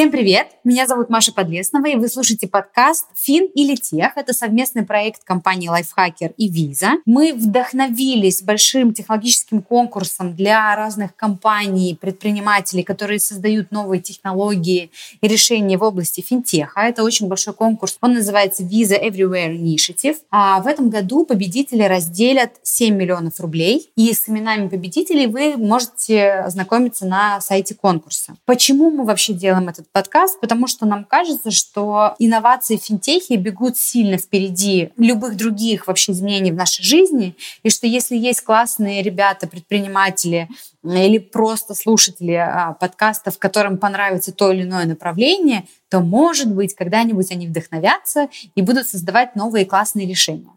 Всем привет! Меня зовут Маша Подлеснова, и вы слушаете подкаст «Фин или Тех». Это совместный проект компании Lifehacker и Visa. Мы вдохновились большим технологическим конкурсом для разных компаний, предпринимателей, которые создают новые технологии и решения в области финтеха. Это очень большой конкурс. Он называется Visa Everywhere Initiative. А в этом году победители разделят 7 миллионов рублей. И с именами победителей вы можете ознакомиться на сайте конкурса. Почему мы вообще делаем это подкаст, потому что нам кажется, что инновации в финтехе бегут сильно впереди любых других вообще изменений в нашей жизни, и что если есть классные ребята, предприниматели или просто слушатели а, подкастов, которым понравится то или иное направление, то, может быть, когда-нибудь они вдохновятся и будут создавать новые классные решения.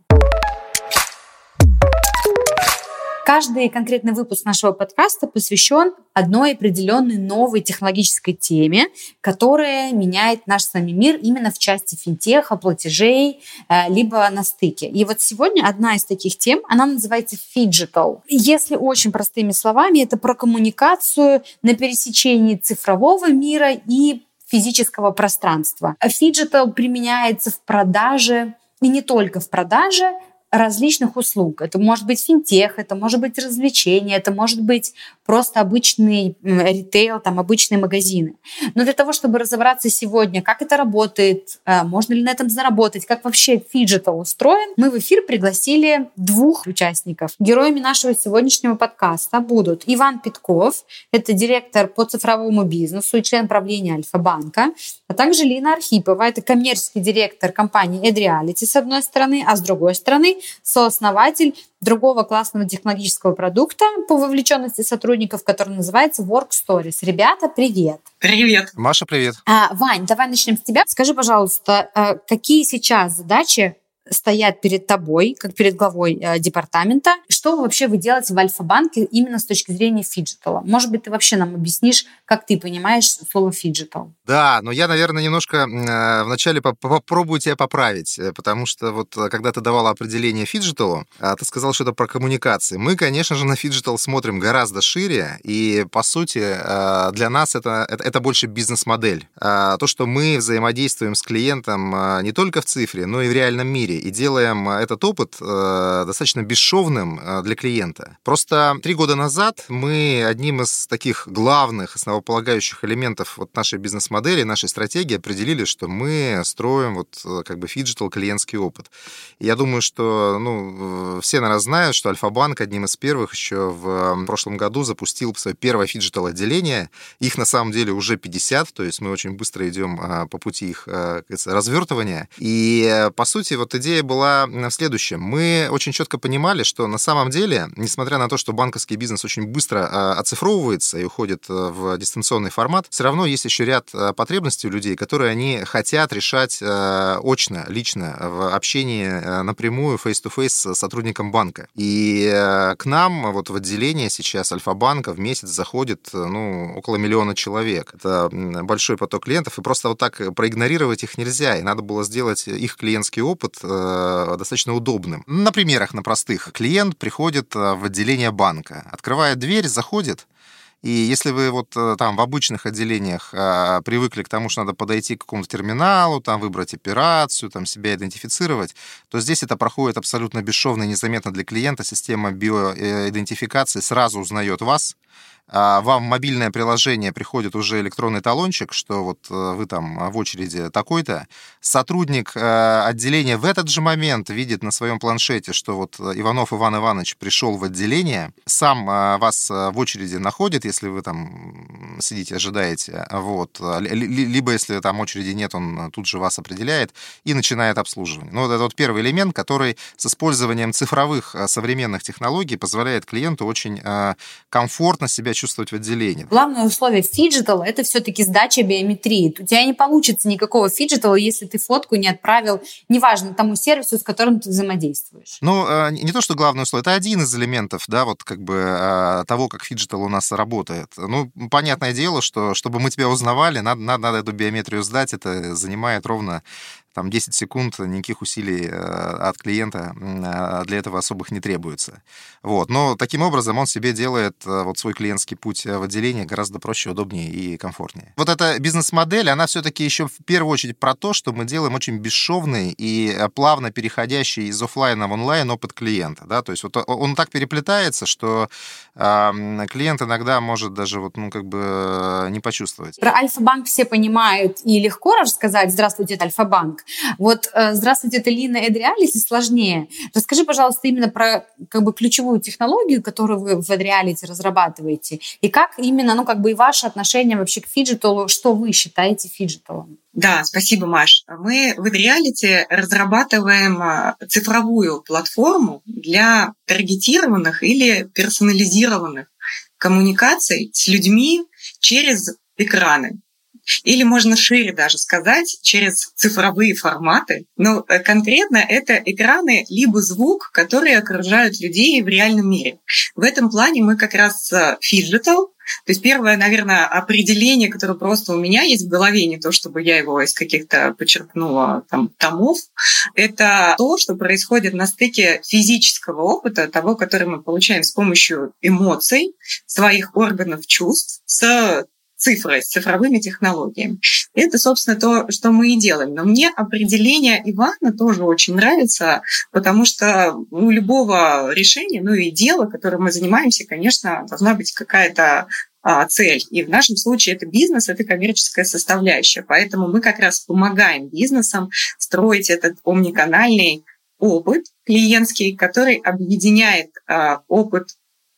Каждый конкретный выпуск нашего подкаста посвящен одной определенной новой технологической теме, которая меняет наш с вами мир именно в части финтеха, платежей, э, либо на стыке. И вот сегодня одна из таких тем, она называется Fidgetal. Если очень простыми словами, это про коммуникацию на пересечении цифрового мира и физического пространства. Fidgetal применяется в продаже и не только в продаже, различных услуг. Это может быть финтех, это может быть развлечение, это может быть просто обычный ритейл, там обычные магазины. Но для того, чтобы разобраться сегодня, как это работает, э, можно ли на этом заработать, как вообще фиджитал устроен, мы в эфир пригласили двух участников. Героями нашего сегодняшнего подкаста будут Иван Пятков, это директор по цифровому бизнесу и член правления Альфа-банка, а также Лина Архипова, это коммерческий директор компании Addreality с одной стороны, а с другой стороны сооснователь другого классного технологического продукта по вовлеченности сотрудников, который называется Work Stories. Ребята, привет! Привет! Маша, привет! А, Вань, давай начнем с тебя. Скажи, пожалуйста, а, какие сейчас задачи стоят перед тобой, как перед главой э, департамента. Что вообще вы делаете в Альфа-банке именно с точки зрения фиджитала? Может быть, ты вообще нам объяснишь, как ты понимаешь слово фиджитал? Да, но я, наверное, немножко э, вначале попробую тебя поправить, э, потому что вот э, когда ты давала определение фиджиталу, э, ты сказал, что это про коммуникации. Мы, конечно же, на фиджитал смотрим гораздо шире, и, по сути, э, для нас это, это, это больше бизнес-модель. Э, то, что мы взаимодействуем с клиентом э, не только в цифре, но и в реальном мире, мире и делаем э, этот опыт э, достаточно бесшовным э, для клиента. Просто три года назад мы одним из таких главных, основополагающих элементов вот нашей бизнес-модели, нашей стратегии определили, что мы строим вот как бы фиджитал клиентский опыт. И я думаю, что ну, все, наверное, знают, что Альфа-банк одним из первых еще в прошлом году запустил свое первое фиджитал отделение. Их на самом деле уже 50, то есть мы очень быстро идем по пути их развертывания. И по сути вот идея была в следующем. Мы очень четко понимали, что на самом деле, несмотря на то, что банковский бизнес очень быстро а, оцифровывается и уходит э, в дистанционный формат, все равно есть еще ряд э, потребностей у людей, которые они хотят решать э, очно, лично, в общении напрямую, face-to-face с сотрудником банка. И к нам вот в отделение сейчас Альфа-банка в месяц заходит ну, около миллиона человек. Это большой поток клиентов, и просто вот так проигнорировать их нельзя. И надо было сделать их клиентский опыт э, достаточно удобным. На примерах, на простых. Клиент приходит э, в отделение банка, открывает дверь, заходит, и если вы вот э, там в обычных отделениях а, привыкли к тому, что надо подойти к какому-то терминалу, там выбрать операцию, там себя идентифицировать, то здесь это проходит абсолютно бесшовно и незаметно для клиента. Система биоидентификации сразу узнает вас, вам в мобильное приложение приходит уже электронный талончик, что вот э, вы там в очереди такой-то. Сотрудник э, отделения в этот же момент видит на своем планшете, что вот Иванов Иван Иванович пришел в отделение, сам э, вас в очереди находит, если вы там сидите, ожидаете, вот. Либо если там очереди нет, он тут же вас определяет и начинает обслуживание. Ну, вот это вот первый элемент, который с использованием цифровых современных технологий позволяет клиенту очень комфортно себя чувствовать в отделении. Главное условие фиджитала – это все-таки сдача биометрии. У тебя не получится никакого фиджитала, если ты фотку не отправил, неважно, тому сервису, с которым ты взаимодействуешь. Ну, э, не то, что главное условие, это один из элементов, да, вот как бы э, того, как фиджитал у нас работает. Ну, понятное дело, что чтобы мы тебя узнавали, надо, надо, надо эту биометрию сдать, это занимает ровно там 10 секунд, никаких усилий от клиента для этого особых не требуется. Вот. Но таким образом он себе делает вот свой клиентский путь в отделение гораздо проще, удобнее и комфортнее. Вот эта бизнес-модель, она все-таки еще в первую очередь про то, что мы делаем очень бесшовный и плавно переходящий из офлайна в онлайн опыт клиента. Да? То есть вот он так переплетается, что э, клиент иногда может даже вот, ну, как бы не почувствовать. Про Альфа-банк все понимают и легко рассказать «Здравствуйте, это Альфа-банк». Вот э, «Здравствуйте, это Лина, Addreality» сложнее. Расскажи, пожалуйста, именно про как бы ключевую технологию, которую вы в Addreality разрабатываете, и как именно, ну, как бы и ваше отношение вообще к фиджиталу, что вы считаете фиджиталом? Да, спасибо, Маш. Мы в Addreality разрабатываем а, цифровую платформу для таргетированных или персонализированных коммуникаций с людьми через экраны. Или можно шире даже сказать, через цифровые форматы. Но э, конкретно это экраны либо звук, которые окружают людей в реальном мире. В этом плане мы как раз фиджитал, то есть первое, наверное, определение, которое просто у меня есть в голове, не то чтобы я его из каких-то почерпнула там, томов, это то, что происходит на стыке физического опыта, того, который мы получаем с помощью эмоций, своих органов чувств, с цифрой, с цифровыми технологиями. Это, собственно, то, что мы и делаем. Но мне определение Ивана тоже очень нравится, потому что у любого решения, ну и дела, которым мы занимаемся, конечно, должна быть какая-то а, цель. И в нашем случае это бизнес, это коммерческая составляющая. Поэтому мы как раз помогаем бизнесам строить этот омниканальный опыт клиентский, который объединяет а, опыт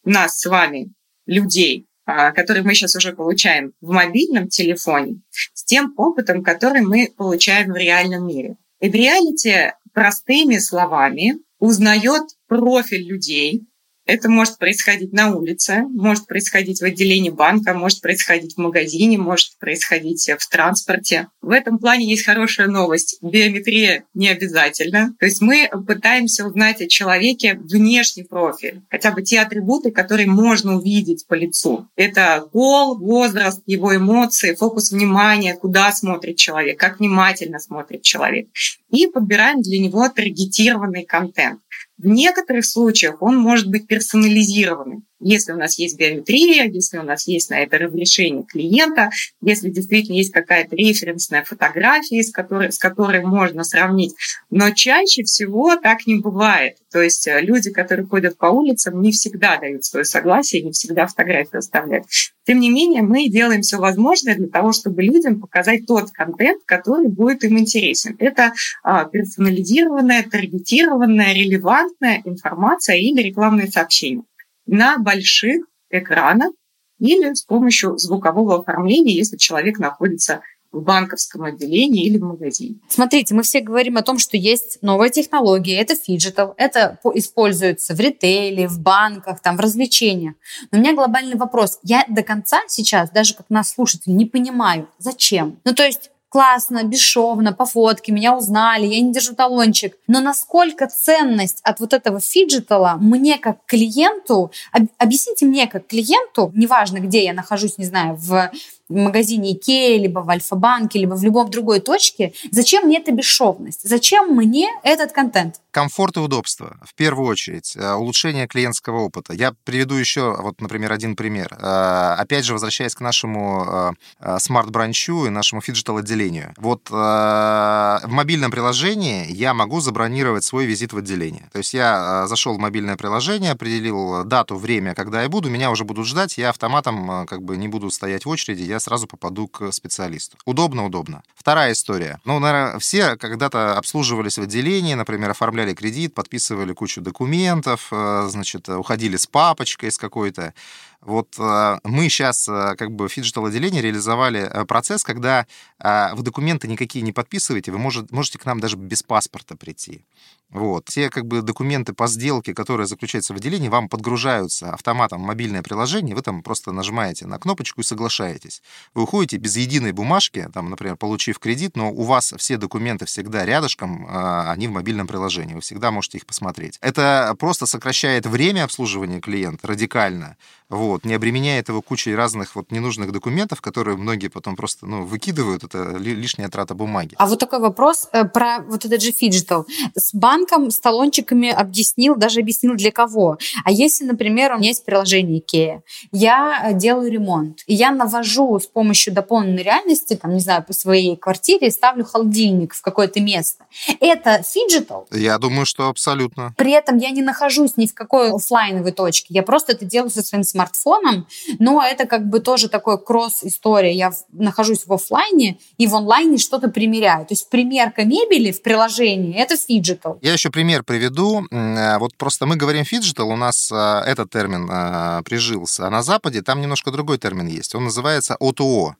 нас с вами, людей, который мы сейчас уже получаем в мобильном телефоне, с тем опытом, который мы получаем в реальном мире. И в реалити простыми словами узнает профиль людей, это может происходить на улице, может происходить в отделении банка, может происходить в магазине, может происходить в транспорте. В этом плане есть хорошая новость. Биометрия не обязательно. То есть мы пытаемся узнать о человеке внешний профиль, хотя бы те атрибуты, которые можно увидеть по лицу. Это пол, возраст, его эмоции, фокус внимания, куда смотрит человек, как внимательно смотрит человек. И подбираем для него таргетированный контент. В некоторых случаях он может быть персонализированным. Если у нас есть биометрия, если у нас есть на это разрешение клиента, если действительно есть какая-то референсная фотография, с которой, с которой можно сравнить. Но чаще всего так не бывает. То есть э, люди, которые ходят по улицам, не всегда дают свое согласие, не всегда фотографию оставляют. Тем не менее, мы делаем все возможное для того, чтобы людям показать тот контент, который будет им интересен. Это а, персонализированная, таргетированная, релевантная информация или рекламные сообщения на больших экранах или с помощью звукового оформления, если человек находится в банковском отделении или в магазине. Смотрите, мы все говорим о том, что есть новая технология, это фиджитал, это используется в ритейле, в банках, там, в развлечениях. Но у меня глобальный вопрос. Я до конца сейчас, даже как нас слушатель, не понимаю, зачем. Ну, то есть классно, бесшовно, по фотке, меня узнали, я не держу талончик. Но насколько ценность от вот этого фиджитала мне как клиенту, объясните мне как клиенту, неважно, где я нахожусь, не знаю, в в магазине Икея, либо в Альфа-банке, либо в любом другой точке, зачем мне эта бесшовность? Зачем мне этот контент? Комфорт и удобство, в первую очередь. Э, улучшение клиентского опыта. Я приведу еще, вот, например, один пример. Э, опять же, возвращаясь к нашему э, smart branch у и нашему фиджитал-отделению. Вот в мобильном приложении я могу забронировать свой визит в отделение. То есть я зашел в мобильное приложение, определил дату, время, когда я буду, меня уже будут ждать, я автоматом как бы не буду стоять в очереди, я сразу попаду к специалисту. Удобно, удобно. Вторая история. Ну, наверное, все когда-то обслуживались в отделении, например, оформляли кредит, подписывали кучу документов, э, значит, уходили с папочкой с какой-то. Вот э, мы сейчас, э, как бы, в фиджитал-отделении реализовали э, процесс, когда вы документы никакие не подписываете, вы можете к нам даже без паспорта прийти. Вот. Те, как бы, документы по сделке, которые заключаются в отделении, вам подгружаются автоматом в мобильное приложение, вы там просто нажимаете на кнопочку и соглашаетесь. Вы уходите без единой бумажки, там, например, получив кредит, но у вас все документы всегда рядышком, они в мобильном приложении, вы всегда можете их посмотреть. Это просто сокращает время обслуживания клиента радикально, вот, не обременяет его кучей разных вот ненужных документов, которые многие потом просто ну, выкидывают, это лишняя трата бумаги. А вот такой вопрос э, про вот этот же фиджитал. С банком, с талончиками объяснил, даже объяснил для кого. А если, например, у меня есть приложение IKEA, я э, делаю ремонт, и я навожу с помощью дополненной реальности, там, не знаю, по своей квартире, ставлю холодильник в какое-то место. Это фиджитал? Я думаю, что абсолютно. При этом я не нахожусь ни в какой офлайновой точке. Я просто это делаю со своим смартфоном, но это как бы тоже такой кросс-история. Я нахожусь в офлайне и в онлайне что-то примеряю. То есть примерка мебели в приложении – это фиджитал. Я еще пример приведу. Э, вот просто мы говорим фиджитал, у нас э, этот термин э, прижился, а на Западе там немножко другой термин есть. Он называется O2O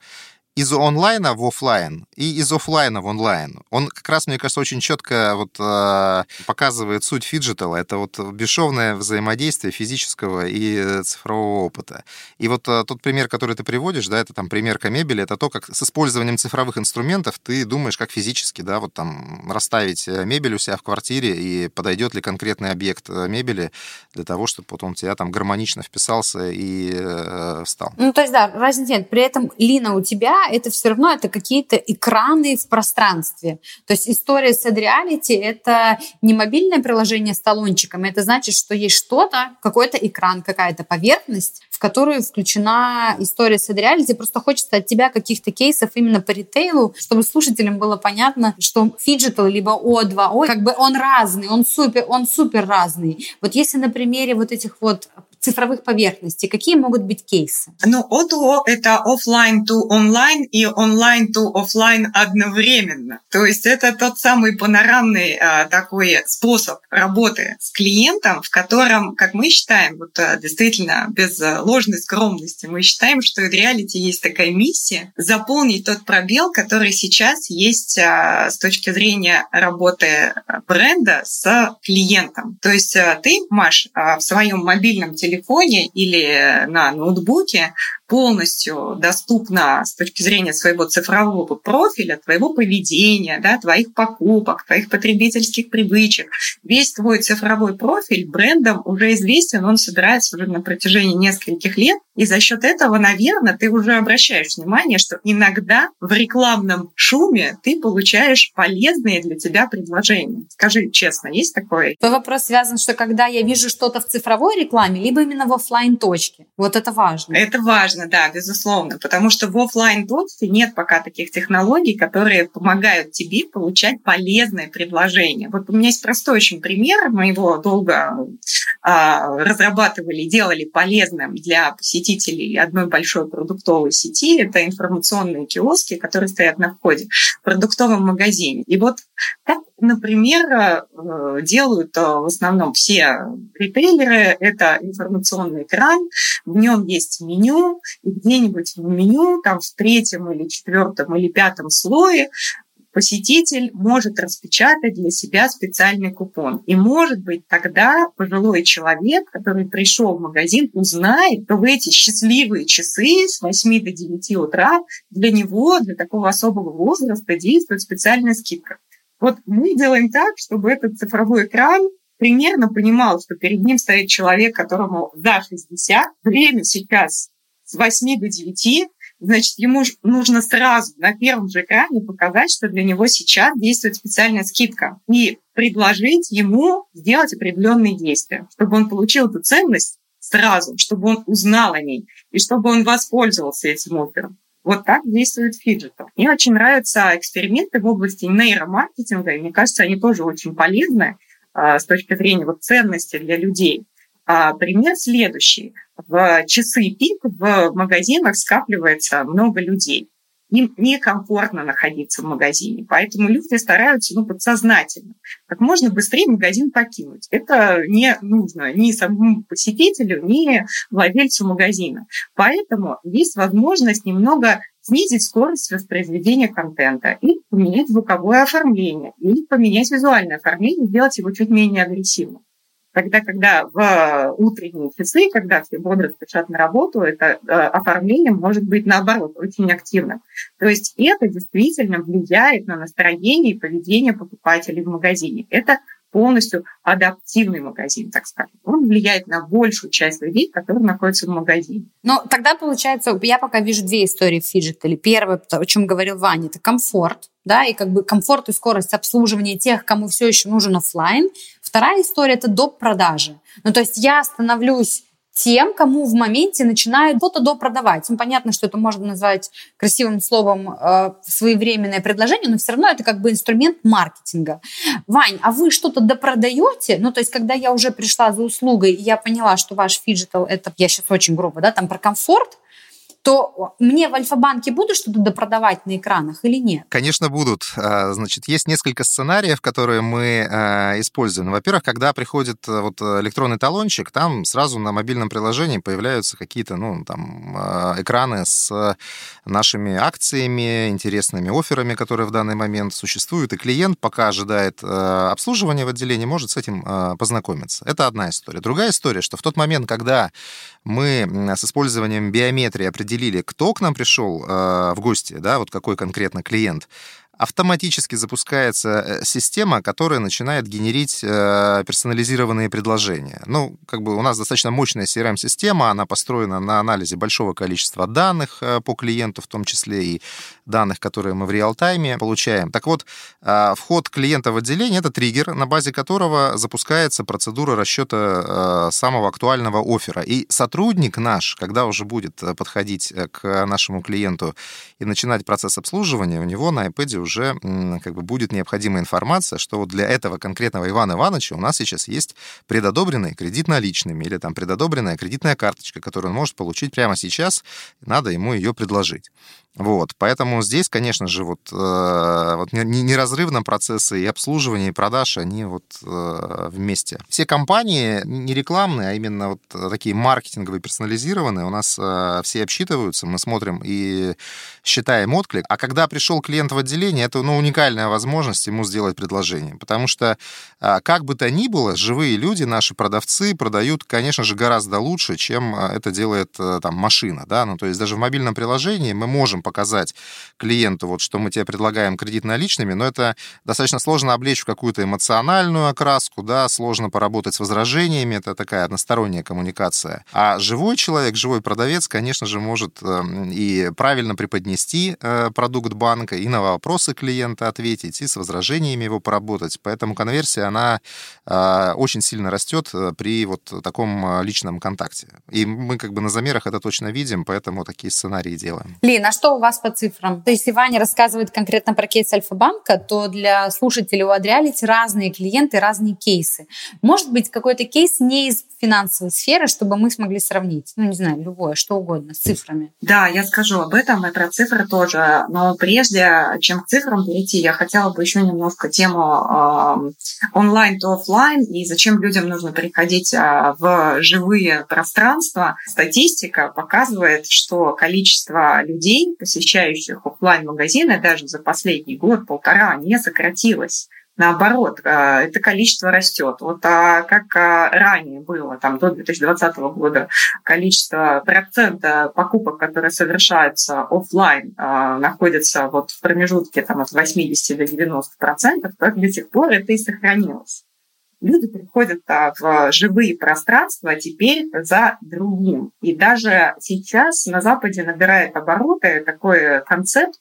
из онлайна в офлайн и из офлайна в онлайн. Он как раз, мне кажется, очень четко вот, э, показывает суть фиджитала. Это вот бесшовное взаимодействие физического и цифрового опыта. И вот э, тот пример, который ты приводишь, да, это там примерка мебели, это то, как с использованием цифровых инструментов ты думаешь, как физически, да, вот там расставить э, мебель у себя в квартире и подойдет ли конкретный объект э, мебели для того, чтобы у тебя там гармонично вписался и э, встал. Ну, то есть, да, разницы нет. При этом, Лина, у тебя это все равно это какие-то экраны в пространстве. То есть история с Reality — это не мобильное приложение с талончиками, это значит, что есть что-то, какой-то экран, какая-то поверхность, в которую включена история с Reality. Просто хочется от тебя каких-то кейсов именно по ритейлу, чтобы слушателям было понятно, что фиджитал либо O2O, как бы он разный, он супер, он супер разный. Вот если на примере вот этих вот цифровых поверхностей? Какие могут быть кейсы? Ну, O2O – это offline to online и online to offline одновременно. То есть это тот самый панорамный а, такой способ работы с клиентом, в котором, как мы считаем, вот а, действительно без ложной скромности, мы считаем, что в реалити есть такая миссия заполнить тот пробел, который сейчас есть а, с точки зрения работы бренда с клиентом. То есть а, ты, Маш, а, в своем мобильном телефоне телефоне или на ноутбуке полностью доступна с точки зрения своего цифрового профиля, твоего поведения, да, твоих покупок, твоих потребительских привычек. Весь твой цифровой профиль брендом уже известен, он собирается уже на протяжении нескольких лет, и за счет этого, наверное, ты уже обращаешь внимание, что иногда в рекламном шуме ты получаешь полезные для тебя предложения. Скажи честно, есть такое? Твой вопрос связан, что когда я вижу что-то в цифровой рекламе, либо именно в офлайн точке. Вот это важно. Это важно, да, безусловно, потому что в офлайн точке нет пока таких технологий, которые помогают тебе получать полезные предложения. Вот у меня есть простой очень пример, мы его долго а, разрабатывали, делали полезным для посетителей одной большой продуктовой сети. Это информационные киоски, которые стоят на входе в продуктовом магазине. И вот так, например, э, делают э, в основном все ритейлеры. Это информационный экран, в нем есть меню, и где-нибудь в меню, там в третьем или четвертом или пятом слое посетитель может распечатать для себя специальный купон. И, может быть, тогда пожилой человек, который пришел в магазин, узнает, что в эти счастливые часы с 8 до 9 утра для него, для такого особого возраста действует специальная скидка. Вот мы делаем так, чтобы этот цифровой экран примерно понимал, что перед ним стоит человек, которому за 60, время сейчас с 8 до 9, значит, ему нужно сразу на первом же экране показать, что для него сейчас действует специальная скидка, и предложить ему сделать определенные действия, чтобы он получил эту ценность сразу, чтобы он узнал о ней, и чтобы он воспользовался этим оффером. Вот так действует фиджитал. Мне очень нравятся эксперименты в области нейромаркетинга, и мне кажется, они тоже очень полезны а, с точки зрения вот, ценности для людей. А, пример следующий. В часы пик в магазинах скапливается много людей. Им некомфортно находиться в магазине, поэтому люди стараются ну, подсознательно как можно быстрее магазин покинуть. Это не нужно ни самому посетителю, ни владельцу магазина. Поэтому есть возможность немного снизить скорость воспроизведения контента и поменять звуковое оформление, или поменять визуальное оформление, сделать его чуть менее агрессивным. Тогда, когда в утренние часы, когда все бодро спешат на работу, это э, оформление может быть наоборот очень активным. То есть это действительно влияет на настроение и поведение покупателей в магазине. Это полностью адаптивный магазин, так скажем. Он влияет на большую часть людей, которые находятся в магазине. Но тогда, получается, я пока вижу две истории в фиджитале. Первое, о чем говорил Ваня, это комфорт, да, и как бы комфорт и скорость обслуживания тех, кому все еще нужен офлайн. Вторая история – это доп. продажи. Ну, то есть я становлюсь тем, кому в моменте начинают что-то допродавать. Ну, понятно, что это можно назвать красивым словом э, своевременное предложение, но все равно это как бы инструмент маркетинга. Вань, а вы что-то допродаете? Ну, то есть, когда я уже пришла за услугой, и я поняла, что ваш фиджитал, это, я сейчас очень грубо, да, там про комфорт, то мне в Альфа-банке будут что-то допродавать на экранах или нет? Конечно, будут. А, значит, есть несколько сценариев, которые мы а, используем. Во-первых, когда приходит э, вот электронный талончик, там сразу на мобильном приложении появляются какие-то, ну, там, экраны с нашими акциями, интересными офферами, которые в данный момент существуют, и клиент, пока ожидает обслуживания в отделении, может с этим познакомиться. Это одна история. Другая история, что в тот момент, когда мы с использованием биометрии определили, кто к нам пришел э, в гости, да, вот какой конкретно клиент, автоматически запускается э, система, которая начинает генерить э, персонализированные предложения. Ну, как бы у нас достаточно мощная CRM-система, она построена на анализе большого количества данных э, по клиенту, в том числе и данных, которые мы в реал-тайме получаем. Так вот, вход клиента в отделение — это триггер, на базе которого запускается процедура расчета самого актуального оффера. И сотрудник наш, когда уже будет подходить к нашему клиенту и начинать процесс обслуживания, у него на iPad уже как бы будет необходимая информация, что вот для этого конкретного Ивана Ивановича у нас сейчас есть предодобренный кредит наличными или там предодобренная кредитная карточка, которую он может получить прямо сейчас, надо ему ее предложить. Вот, поэтому здесь, конечно же, вот, э, вот неразрывно процессы и обслуживания, и продаж, они вот э, вместе. Все компании не рекламные, а именно вот такие маркетинговые, персонализированные, у нас э, все обсчитываются, мы смотрим и считаем отклик. А когда пришел клиент в отделение, это ну, уникальная возможность ему сделать предложение. Потому что, э, как бы то ни было, живые люди, наши продавцы продают, конечно же, гораздо лучше, чем э, это делает э, там машина. Да? Ну, то есть даже в мобильном приложении мы можем показать клиенту, вот, что мы тебе предлагаем кредит наличными, но это достаточно сложно облечь в какую-то эмоциональную окраску, да, сложно поработать с возражениями, это такая односторонняя коммуникация. А живой человек, живой продавец, конечно же, может эм, и правильно преподнести э, продукт банка, и на вопросы клиента ответить, и с возражениями его поработать. Поэтому конверсия, она э, очень сильно растет э, при вот таком личном контакте. И мы как бы на замерах это точно видим, поэтому такие сценарии делаем. Лин, а что у вас по цифрам? То есть, если Ваня рассказывает конкретно про кейс Альфа-банка, то для слушателей у Адриалити разные клиенты, разные кейсы. Может быть, какой-то кейс не из финансовой сферы, чтобы мы смогли сравнить? Ну, не знаю, любое, что угодно, с цифрами. Да, я скажу об этом и про цифры тоже. Но прежде, чем к цифрам перейти, я хотела бы еще немножко тему э, онлайн то офлайн и зачем людям нужно приходить э, в живые пространства. Статистика показывает, что количество людей, посещающих офлайн магазины даже за последний год-полтора не сократилось. Наоборот, э, это количество растет. Вот а как а, ранее было, там, до 2020 года, количество процента покупок, которые совершаются офлайн, а, находится вот в промежутке там, от 80 до 90 процентов, так до сих пор это и сохранилось. Люди приходят в живые пространства теперь за другим. И даже сейчас на Западе набирает обороты такой концепт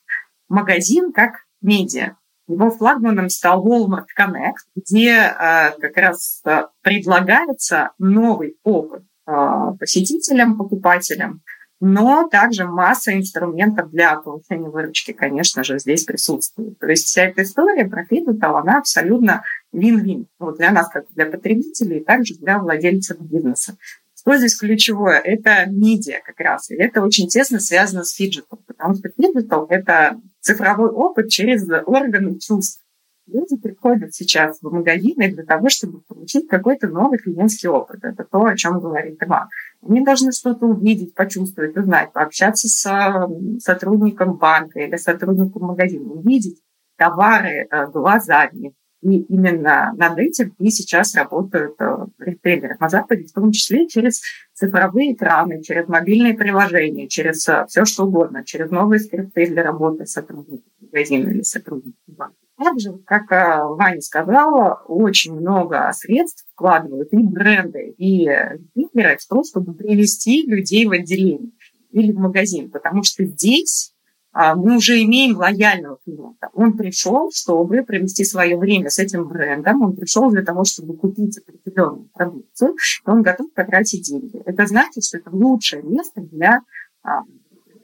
магазин как медиа. Его флагманом стал Walmart Connect, где э, как раз предлагается новый опыт посетителям, покупателям, но также масса инструментов для повышения выручки, конечно же, здесь присутствует. То есть вся эта история про Digital, она абсолютно вин-вин вот для нас, как для потребителей, и также для владельцев бизнеса. Что здесь ключевое? Это медиа как раз. И это очень тесно связано с фиджиталом, потому что фиджитал – это цифровой опыт через органы чувств. Люди приходят сейчас в магазины для того, чтобы получить какой-то новый клиентский опыт. Это то, о чем говорит Иван. Они должны что-то увидеть, почувствовать, узнать, пообщаться с сотрудником банка или сотрудником магазина, увидеть товары э, глазами, и именно над этим и сейчас работают э, ритейлеры на Западе, в том числе через цифровые экраны, через мобильные приложения, через э, все что угодно, через новые скрипты для работы сотрудников магазина или сотрудников банка. Также, как э, Ваня сказала, очень много средств вкладывают и бренды, и ритейлеры в то, чтобы привести людей в отделение или в магазин, потому что здесь а, мы уже имеем лояльного клиента. Он пришел, чтобы провести свое время с этим брендом, он пришел для того, чтобы купить определенную продукцию, и он готов потратить деньги. Это значит, что это лучшее место для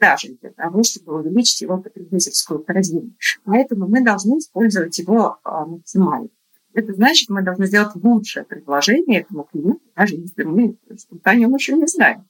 продажи, для того, чтобы увеличить его потребительскую корзину. Поэтому мы должны использовать его а, максимально. Это значит, мы должны сделать лучшее предложение этому клиенту, даже если мы о нем еще не знаем.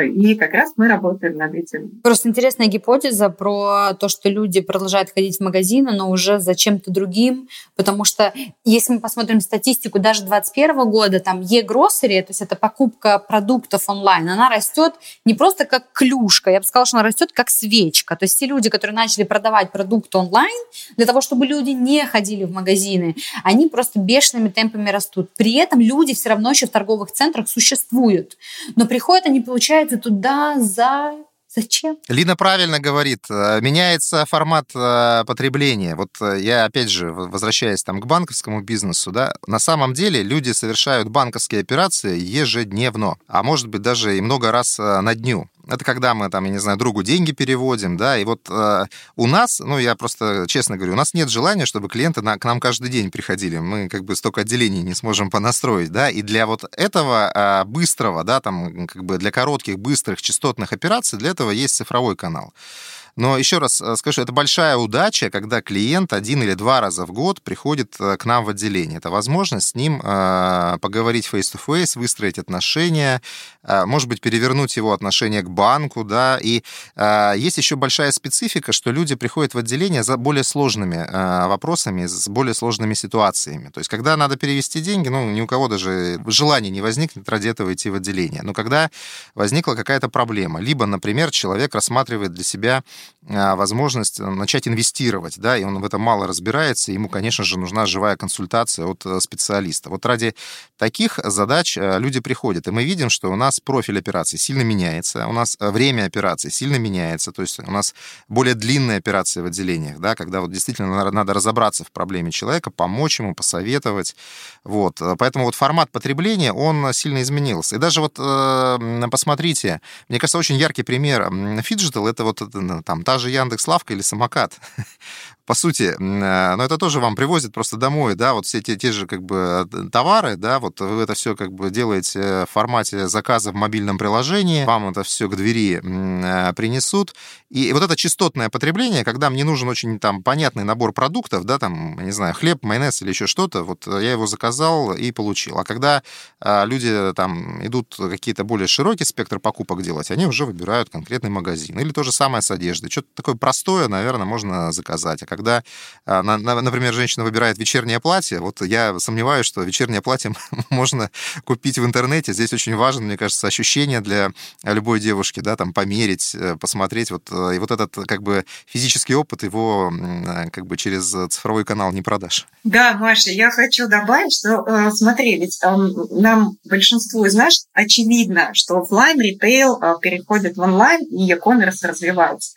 И как раз мы работаем над этим. Просто интересная гипотеза про то, что люди продолжают ходить в магазины, но уже за чем-то другим, потому что если мы посмотрим статистику даже 2021 года, там e-grocery, то есть это покупка продуктов онлайн, она растет не просто как клюшка, я бы сказала, что она растет как свечка. То есть те люди, которые начали продавать продукты онлайн, для того, чтобы люди не ходили в магазины, они просто бешеными темпами растут. При этом люди все равно еще в торговых центрах существуют, но приходят они получают ты туда за Зачем? Лина правильно говорит. Э, меняется формат э, потребления. Вот э, я, опять же, возвращаясь там к банковскому бизнесу, да, на самом деле люди совершают банковские операции ежедневно, а может быть даже и много раз на дню. Это когда мы там, я не знаю, другу деньги переводим, да, и вот э, у нас, ну, я просто честно говорю, у нас нет желания, чтобы клиенты на, к нам каждый день приходили. Мы как бы столько отделений не сможем понастроить, да, и для вот этого э, быстрого, да, там, как бы для коротких, быстрых, частотных операций, для этого есть цифровой канал. Но еще раз э, скажу, это большая удача, когда клиент один или два раза в год приходит э, к нам в отделение. Это возможность с ним э, поговорить face-to-face, выстроить отношения, может быть, перевернуть его отношение к банку, да, и есть еще большая специфика, что люди приходят в отделение за более сложными вопросами, с более сложными ситуациями. То есть, когда надо перевести деньги, ну, ни у кого даже желания не возникнет ради этого идти в отделение. Но когда возникла какая-то проблема, либо, например, человек рассматривает для себя возможность э, начать инвестировать, да, и он в этом мало разбирается, ему, конечно же, нужна живая консультация от э, специалиста. Вот ради таких задач э, люди приходят, и мы видим, что у нас профиль операции сильно меняется, у нас время операции сильно меняется, то есть у нас более длинные операции в отделениях, да, когда вот действительно надо разобраться в проблеме человека, помочь ему, посоветовать, вот. Поэтому вот формат потребления, он сильно изменился. И даже вот посмотрите, мне кажется, очень яркий пример Fidgetal, это вот там та же Яндекс Лавка или самокат по сути, э, но это тоже вам привозят просто домой, да, вот все те, те же как бы товары, да, вот вы это все как бы делаете в формате заказа в мобильном приложении, вам это все к двери э, принесут, и вот это частотное потребление, когда мне нужен очень там понятный набор продуктов, да, там, не знаю, хлеб, майонез или еще что-то, вот я его заказал и получил. А когда э, люди там идут какие-то более широкий спектр покупок делать, они уже выбирают конкретный магазин. Или то же самое с одеждой. Что-то такое простое, наверное, можно заказать. А когда, а, например, женщина выбирает вечернее платье, вот я сомневаюсь, что вечернее платье можно купить в интернете. Здесь очень важно, мне кажется, ощущение для любой девушки, да, там померить, э, посмотреть, вот, э, и вот этот как бы физический опыт его э, как бы через цифровой канал не продашь. Да, Маша, я хочу добавить, что, смотри, ведь нам большинству из нас очевидно, что офлайн ритейл переходит в онлайн, и e-commerce развивается.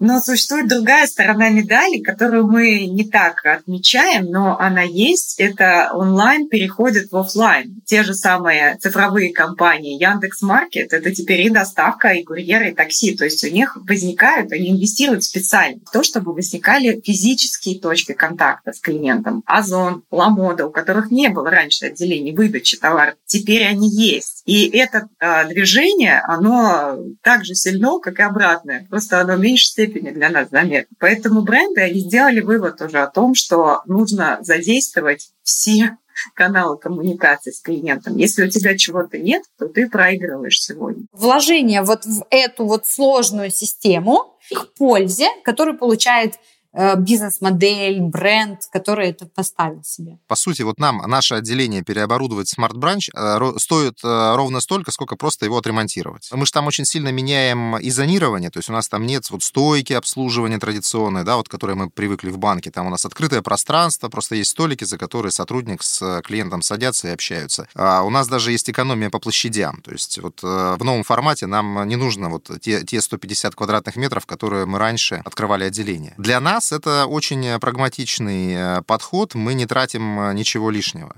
Но существует другая сторона медали, которую мы не так отмечаем, но она есть. Это онлайн переходит в офлайн. Те же самые цифровые компании Яндекс Маркет, это теперь и доставка, и курьеры, и такси. То есть у них возникают, они инвестируют специально в то, чтобы возникали физические точки контакта с клиентом. Озон, Ламода, у которых не было раньше отделений выдачи товаров, теперь они есть. И это э, движение, оно так же сильно, как и обратное. Просто оно в меньшей степени для нас заметно. Поэтому бренды, они сделали вывод уже о том, что нужно задействовать все каналы коммуникации с клиентом. Если у тебя чего-то нет, то ты проигрываешь сегодня. Вложение вот в эту вот сложную систему к пользе, которую получает бизнес-модель, бренд, который это поставил себе. По сути, вот нам наше отделение переоборудовать Branch э, стоит э, ровно столько, сколько просто его отремонтировать. Мы же там очень сильно меняем и то есть у нас там нет вот стойки обслуживания традиционной, да, вот которые мы привыкли в банке. Там у нас открытое пространство, просто есть столики, за которые сотрудник с клиентом садятся и общаются. А у нас даже есть экономия по площадям, то есть вот в новом формате нам не нужно вот те, те 150 квадратных метров, которые мы раньше открывали отделение. Для нас нас это очень прагматичный подход, мы не тратим ничего лишнего.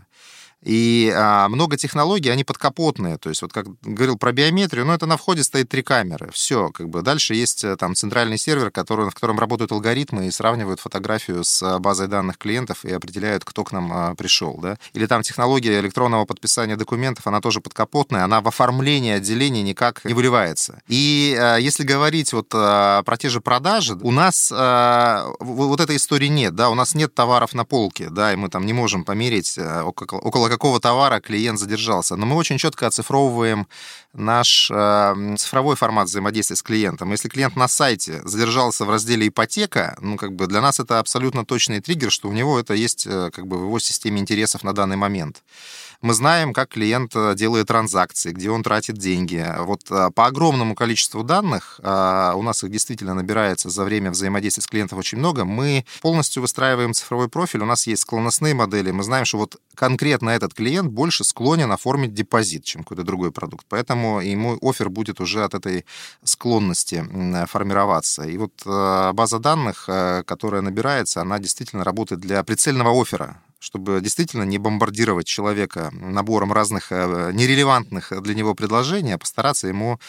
И а, много технологий, они подкапотные. То есть, вот как говорил про биометрию, ну, это на входе стоит три камеры. Все, как бы. Дальше есть э, там центральный сервер, который, в котором работают алгоритмы и сравнивают фотографию с э, базой данных клиентов и определяют, кто к нам а, пришел, да. Или там технология электронного подписания документов, она тоже подкапотная, она в оформлении отделения никак не выливается. И а, если говорить вот а, про те же продажи, у нас а, вот этой истории нет, да, у нас нет товаров на полке, да, и мы там не можем померить около, около какого товара клиент задержался. Но мы очень четко оцифровываем наш э, цифровой формат взаимодействия с клиентом. Если клиент на сайте задержался в разделе ипотека, ну, как бы для нас это абсолютно точный триггер, что у него это есть э, как бы в его системе интересов на данный момент. Мы знаем, как клиент э, делает транзакции, где он тратит деньги. Вот э, по огромному количеству данных, э, у нас их действительно набирается за время взаимодействия с клиентом очень много, мы полностью выстраиваем цифровой профиль, у нас есть склонностные модели, мы знаем, что вот конкретно этот клиент больше склонен оформить депозит, чем какой-то другой продукт. Поэтому ему офер будет уже от этой склонности формироваться. И вот база данных, которая набирается, она действительно работает для прицельного оффера чтобы действительно не бомбардировать человека набором разных э, нерелевантных для него предложений, а постараться ему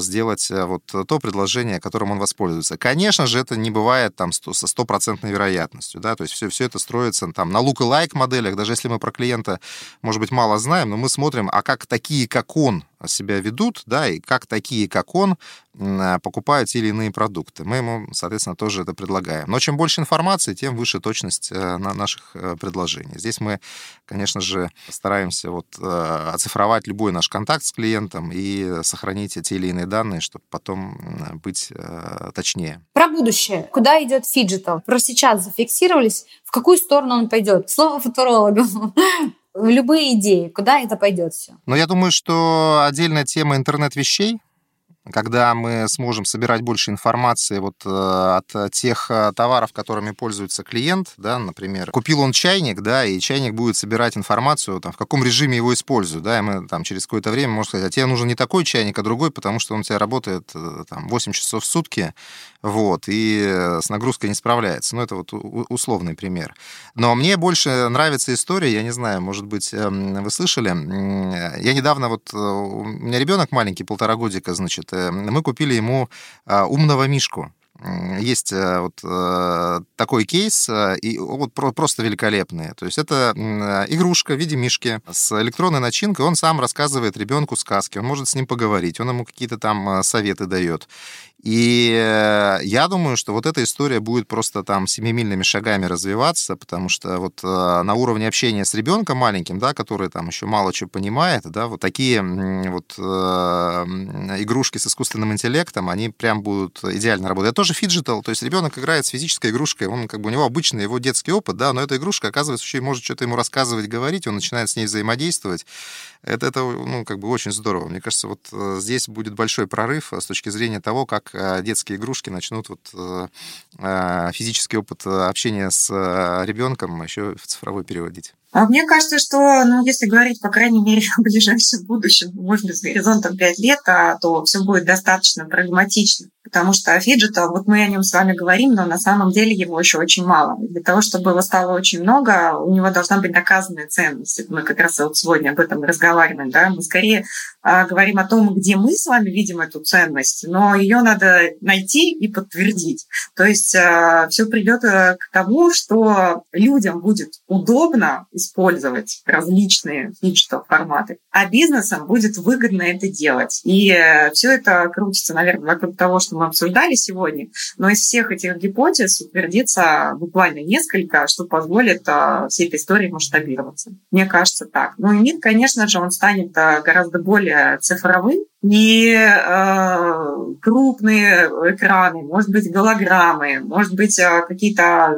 сделать э, вот то предложение, которым он воспользуется. Конечно же, это не бывает там со стопроцентной вероятностью, да, то есть все, все это строится там на look лайк моделях, даже если мы про клиента, может быть, мало знаем, но мы смотрим, а как такие, как он, себя ведут, да, и как такие, как он, а, покупают те или иные продукты. Мы ему, соответственно, тоже это предлагаем. Но чем больше информации, тем выше точность э, наших э, предложений. Здесь мы, конечно же, стараемся вот э, оцифровать любой наш контакт с клиентом и сохранить те или иные данные, чтобы потом быть точнее. Про будущее. Куда идет фиджитал? Про сейчас зафиксировались. В какую сторону он пойдет? Слово футурологу любые идеи, куда это пойдет все? Но я думаю, что отдельная тема интернет вещей, когда мы сможем собирать больше информации вот э, от тех э, товаров, которыми пользуется клиент, да, например, купил он чайник, да, и чайник будет собирать информацию, там, в каком режиме его используют, да, и мы там через какое-то время можем сказать, а тебе нужен не такой чайник, а другой, потому что он у тебя работает э, там 8 часов в сутки, вот, и с нагрузкой не справляется. Ну, это вот условный пример. Но мне больше нравится история, я не знаю, может быть, эм, вы слышали, я недавно вот, у меня ребенок маленький, полтора годика, значит, Э, мы купили ему а, умного мишку. Есть э, вот э, такой кейс, и вот просто великолепный. То есть это игрушка в виде мишки с электронной начинкой. Он сам рассказывает ребенку сказки, он может с ним поговорить, он ему какие-то там советы дает. И э, я думаю, что вот эта история будет просто там семимильными шагами развиваться, потому что вот э, на уровне общения с ребенком маленьким, да, который там еще мало чего понимает, да, вот такие вот э, игрушки с искусственным интеллектом, они прям будут идеально работать. Это тоже фиджитал, то есть ребенок играет с физической игрушкой, он как бы у него обычный его детский опыт, да, но эта игрушка, оказывается, еще и может что-то ему рассказывать, говорить, он начинает с ней взаимодействовать. Это, это ну, как бы очень здорово. Мне кажется, вот здесь будет большой прорыв с точки зрения того, как Э, детские игрушки начнут вот э, э, физический опыт общения с ребенком еще в цифровой переводить. А мне кажется, что, ну, если говорить, по крайней мере, в ближайшем будущем, может быть, с горизонтом 5 лет, а, то все будет достаточно прагматично. Потому что фиджета, вот мы о нем с вами говорим, но на самом деле его еще очень мало. Для того, чтобы его стало очень много, у него должна быть доказанная ценность. Мы как раз вот сегодня об этом разговариваем. Да? Мы скорее а, говорим о том, где мы с вами видим эту ценность, но ее надо найти и подтвердить. То есть все придет э, к тому, что людям будет удобно использовать различные digital форматы, а бизнесам будет выгодно это делать. И э, все это крутится, наверное, вокруг того, что мы обсуждали сегодня, но из всех этих гипотез утвердится буквально несколько, что позволит э, всей этой истории масштабироваться. Мне кажется так. Ну и медиа, конечно же, он станет э, гораздо более цифровым, и э, крупные экраны, может быть, голограммы, может быть, какие-то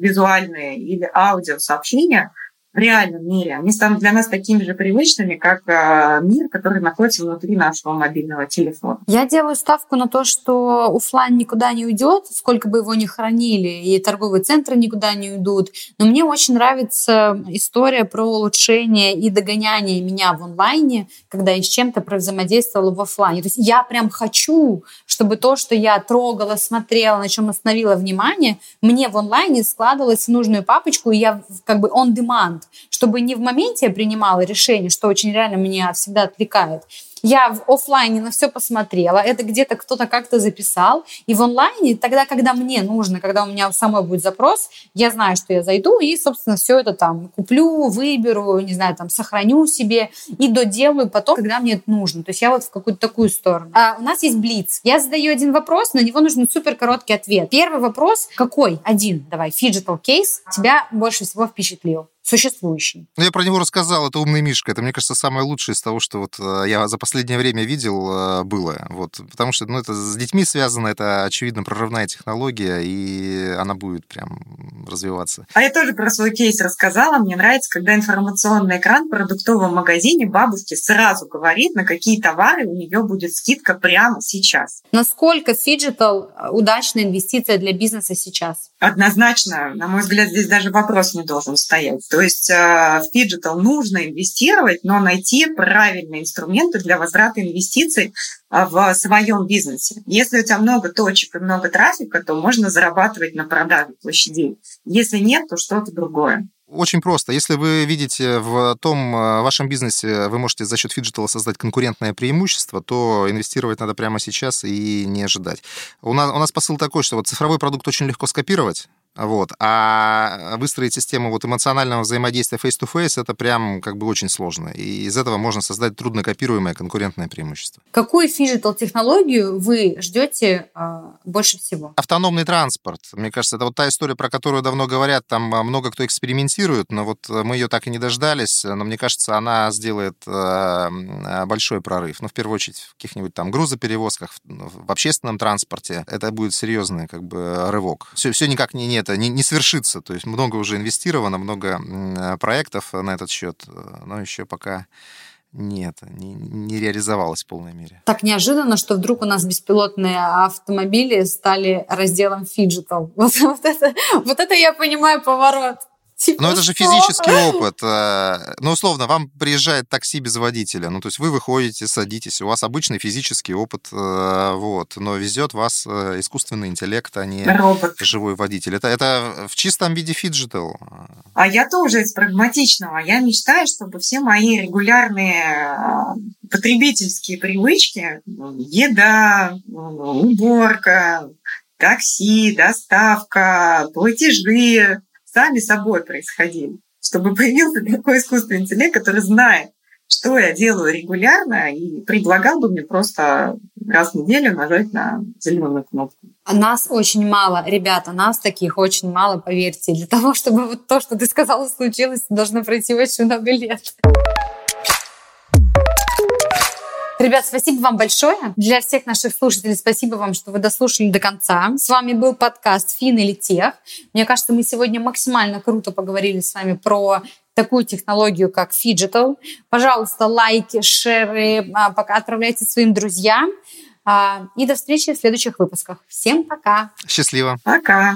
визуальные или аудиосообщения – реальном мире, они станут для нас такими же привычными, как э, мир, который находится внутри нашего мобильного телефона. Я делаю ставку на то, что офлайн никуда не уйдет, сколько бы его ни хранили, и торговые центры никуда не уйдут. Но мне очень нравится история про улучшение и догоняние меня в онлайне, когда я с чем-то взаимодействовала в офлайне. То есть я прям хочу, чтобы то, что я трогала, смотрела, на чем остановила внимание, мне в онлайне складывалось в нужную папочку, и я как бы on demand, чтобы не в моменте я принимала решение, что очень реально меня всегда отвлекает, я в офлайне на все посмотрела, это где-то кто-то как-то записал, и в онлайне, тогда, когда мне нужно, когда у меня самой будет запрос, я знаю, что я зайду и, собственно, все это там куплю, выберу, не знаю, там сохраню себе и доделаю потом, когда мне это нужно. То есть я вот в какую-то такую сторону. А у нас есть блиц. Я задаю один вопрос, на него нужен супер короткий ответ. Первый вопрос, какой? Один, давай, фиджитал кейс тебя больше всего впечатлил? Существующий. Ну, я про него рассказал, это «Умный Мишка». Это, мне кажется, самое лучшее из того, что вот э, я за последнее время видел, э, было. Вот, потому что ну, это с детьми связано, это, очевидно, прорывная технология, и она будет прям развиваться. А я тоже про свой кейс рассказала. Мне нравится, когда информационный экран в продуктовом магазине бабушке сразу говорит, на какие товары у нее будет скидка прямо сейчас. Насколько phygital э, удачная инвестиция для бизнеса сейчас? Однозначно, на мой взгляд, здесь даже вопрос не должен стоять. То есть э, в digital нужно инвестировать, но найти правильные инструменты для возврата инвестиций э, в своем бизнесе. Если у тебя много точек и много трафика, то можно зарабатывать на продаже площадей. Если нет, то что-то другое. Очень просто. Если вы видите в том э, вашем бизнесе, вы можете за счет phygital а создать конкурентное преимущество, то инвестировать надо прямо сейчас и не ожидать. У нас, у нас посыл такой, что вот цифровой продукт очень легко скопировать, вот. А выстроить систему вот эмоционального взаимодействия face-to-face это прям как бы очень сложно. И из этого можно создать труднокопируемое конкурентное преимущество. Какую фиджитал-технологию вы ждете э, больше всего? Автономный транспорт. Мне кажется, это вот та история, про которую давно говорят, там а, много кто экспериментирует, но вот мы ее так и не дождались. Но мне кажется, она сделает э, большой прорыв. Ну, в первую очередь, в каких-нибудь там грузоперевозках, в общественном транспорте. Это будет серьезный как бы рывок. Все, все никак не, нет это не, не свершится. То есть много уже инвестировано, много проектов на этот счет, но еще пока нет, не, не реализовалось в полной мере. Так неожиданно, что вдруг у нас беспилотные автомобили стали разделом phygital. Вот, вот, это, вот это я понимаю поворот. Типа, Но это же физический опыт. Э, ну, условно, вам приезжает такси без водителя. Ну, то есть вы выходите, садитесь, у вас обычный физический опыт, э, вот, но везет вас э, искусственный интеллект, а не Робот. живой водитель. Это, это в чистом виде phygital. А я тоже из прагматичного. Я мечтаю, чтобы все мои регулярные потребительские привычки, еда, уборка, такси, доставка, платежи, сами собой происходили. Чтобы появился такой искусственный интеллект, который знает, что я делаю регулярно, и предлагал бы мне просто раз в неделю нажать на зеленую кнопку. А нас очень мало, ребята, нас таких очень мало, поверьте. Для того, чтобы вот то, что ты сказала, случилось, должно пройти очень много лет. Ребят, спасибо вам большое. Для всех наших слушателей спасибо вам, что вы дослушали до конца. С вами был подкаст «Фин или тех». Мне кажется, мы сегодня максимально круто поговорили с вами про такую технологию, как Fidgetal. Пожалуйста, лайки, шеры, а, пока отправляйте своим друзьям. А, и до встречи в следующих выпусках. Всем пока. Счастливо. Пока.